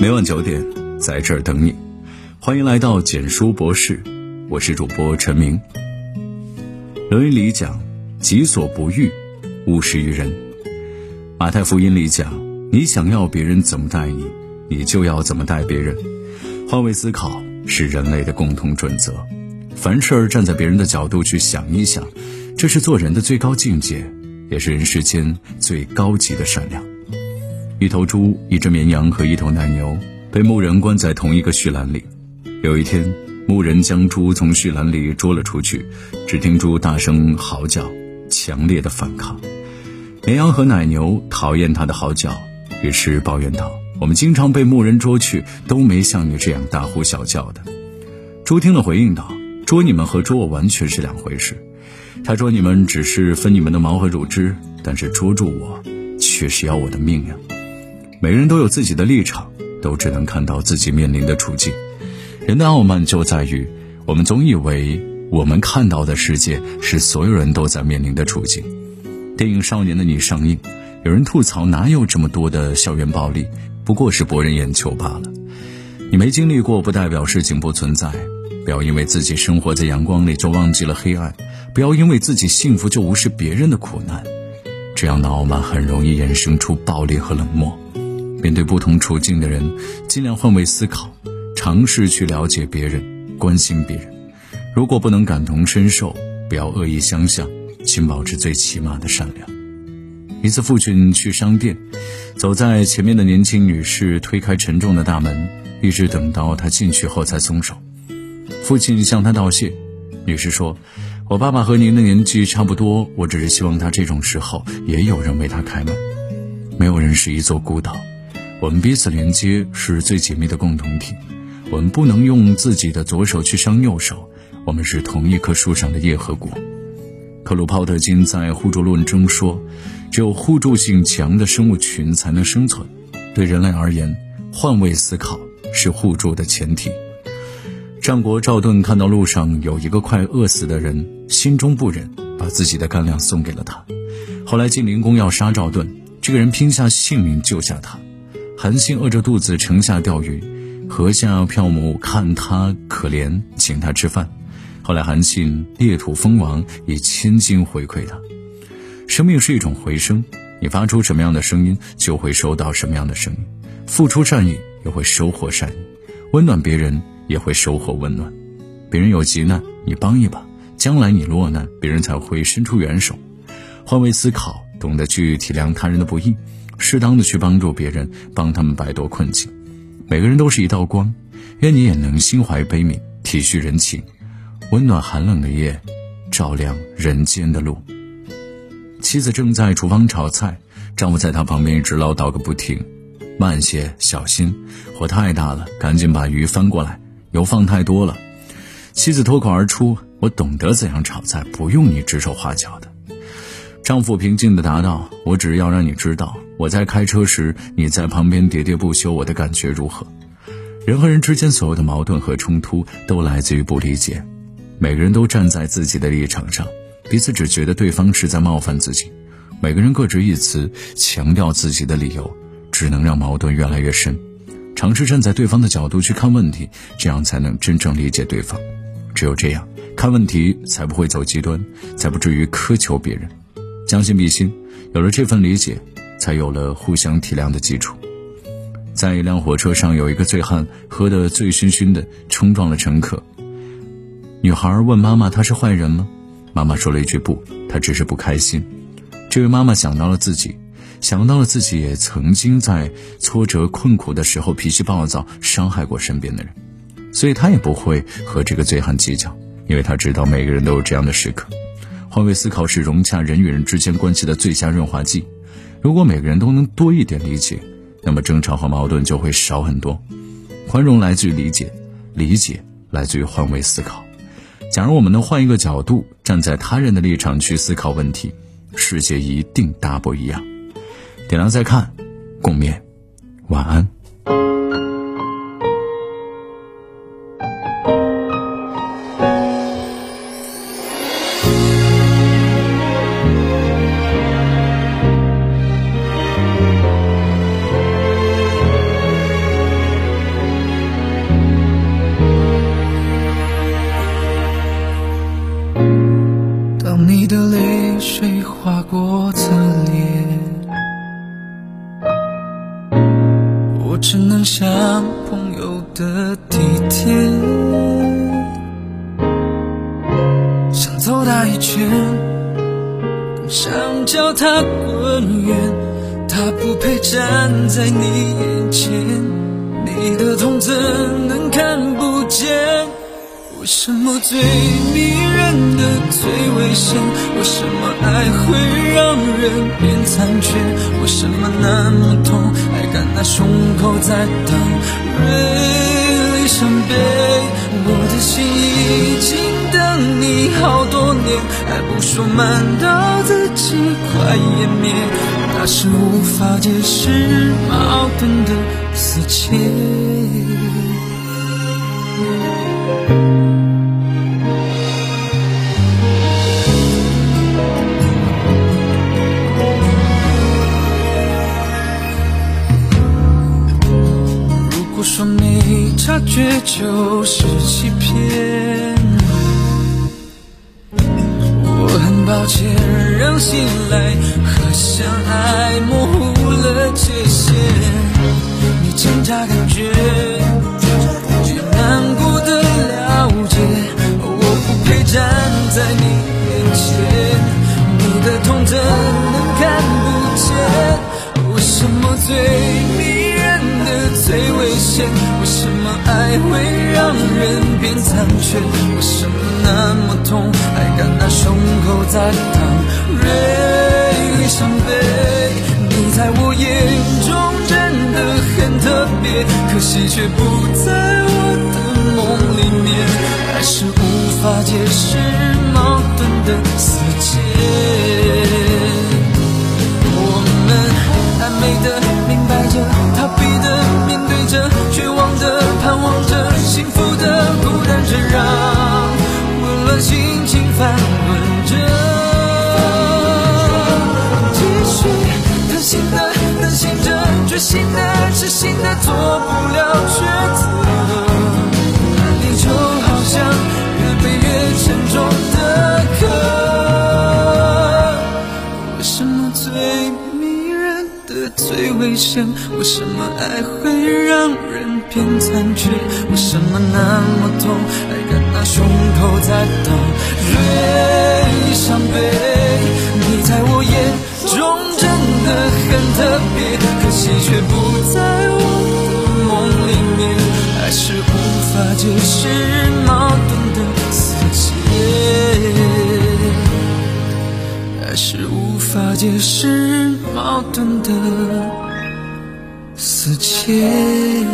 每晚九点，在这儿等你。欢迎来到简书博士，我是主播陈明。《论语》里讲：“己所不欲，勿施于人。”《马太福音》里讲：“你想要别人怎么待你，你就要怎么待别人。”换位思考是人类的共同准则。凡事站在别人的角度去想一想，这是做人的最高境界，也是人世间最高级的善良。一头猪、一只绵羊和一头奶牛被牧人关在同一个畜栏里。有一天，牧人将猪从畜栏里捉了出去，只听猪大声嚎叫，强烈的反抗。绵羊和奶牛讨厌它的嚎叫，于是抱怨道：“我们经常被牧人捉去，都没像你这样大呼小叫的。”猪听了回应道：“捉你们和捉我完全是两回事。他捉你们只是分你们的毛和乳汁，但是捉住我，却是要我的命呀。”每人都有自己的立场，都只能看到自己面临的处境。人的傲慢就在于，我们总以为我们看到的世界是所有人都在面临的处境。电影《少年的你》上映，有人吐槽哪有这么多的校园暴力，不过是博人眼球罢了。你没经历过，不代表事情不存在。不要因为自己生活在阳光里就忘记了黑暗，不要因为自己幸福就无视别人的苦难。这样的傲慢很容易衍生出暴力和冷漠。面对不同处境的人，尽量换位思考，尝试去了解别人，关心别人。如果不能感同身受，不要恶意相向，请保持最起码的善良。一次，父亲去商店，走在前面的年轻女士推开沉重的大门，一直等到他进去后才松手。父亲向他道谢，女士说：“我爸爸和您的年纪差不多，我只是希望他这种时候也有人为他开门。没有人是一座孤岛。”我们彼此连接是最紧密的共同体，我们不能用自己的左手去伤右手，我们是同一棵树上的叶和果。克鲁泡特金在互助论中说，只有互助性强的生物群才能生存。对人类而言，换位思考是互助的前提。战国赵盾看到路上有一个快饿死的人，心中不忍，把自己的干粮送给了他。后来晋灵公要杀赵盾，这个人拼下性命救下他。韩信饿着肚子城下钓鱼，河下票母看他可怜，请他吃饭。后来韩信裂土封王，以千金回馈他。生命是一种回声，你发出什么样的声音，就会收到什么样的声音。付出善意，也会收获善意；温暖别人，也会收获温暖。别人有急难，你帮一把，将来你落难，别人才会伸出援手。换位思考，懂得去体谅他人的不易。适当的去帮助别人，帮他们摆脱困境。每个人都是一道光，愿你也能心怀悲悯，体恤人情，温暖寒冷的夜，照亮人间的路。妻子正在厨房炒菜，丈夫在她旁边一直唠叨个不停：“慢些，小心，火太大了，赶紧把鱼翻过来，油放太多了。”妻子脱口而出：“我懂得怎样炒菜，不用你指手画脚的。”丈夫平静地答道：“我只是要让你知道，我在开车时，你在旁边喋喋不休，我的感觉如何？人和人之间所有的矛盾和冲突，都来自于不理解。每个人都站在自己的立场上，彼此只觉得对方是在冒犯自己。每个人各执一词，强调自己的理由，只能让矛盾越来越深。尝试站在对方的角度去看问题，这样才能真正理解对方。只有这样，看问题才不会走极端，才不至于苛求别人。”将心比心，有了这份理解，才有了互相体谅的基础。在一辆火车上，有一个醉汉喝得醉醺醺的，冲撞了乘客。女孩问妈妈：“他是坏人吗？”妈妈说了一句：“不，他只是不开心。”这位妈妈想到了自己，想到了自己也曾经在挫折困苦的时候脾气暴躁，伤害过身边的人，所以她也不会和这个醉汉计较，因为她知道每个人都有这样的时刻。换位思考是融洽人与人之间关系的最佳润滑剂。如果每个人都能多一点理解，那么争吵和矛盾就会少很多。宽容来自于理解，理解来自于换位思考。假如我们能换一个角度，站在他人的立场去思考问题，世界一定大不一样。点亮再看，共勉。晚安。只能像朋友的体贴，想走他一圈，更想叫他滚远。他不配站在你眼前，你的痛怎能看不见？为什么最迷人的最危险？为什么爱会让人变残缺？为什么那么痛，还敢拿胸口在淌泪伤悲？我的心已经等你好多年，还不说慢到自己快湮灭，那是无法解释矛盾的死结。觉就是欺骗，我很抱歉让信赖和相爱模糊了界限。你挣扎感觉，残缺，为什么那么痛，还敢拿胸口在淌泪伤悲？你在我眼中真的很特别，可惜却不在我的梦里面，还是无法解释矛盾的死结。的孤单着，让混乱心情翻滚着。继续贪心的，担心着，决心的，痴心的，做不了抉择。为什么爱会让人？变残缺，为什么那么痛，还敢拿胸口在淌泪伤悲？你在我眼中真的很特别，可惜却不在我的梦里面，还是无法解释矛盾的死结，还是无法解释矛盾的自谦。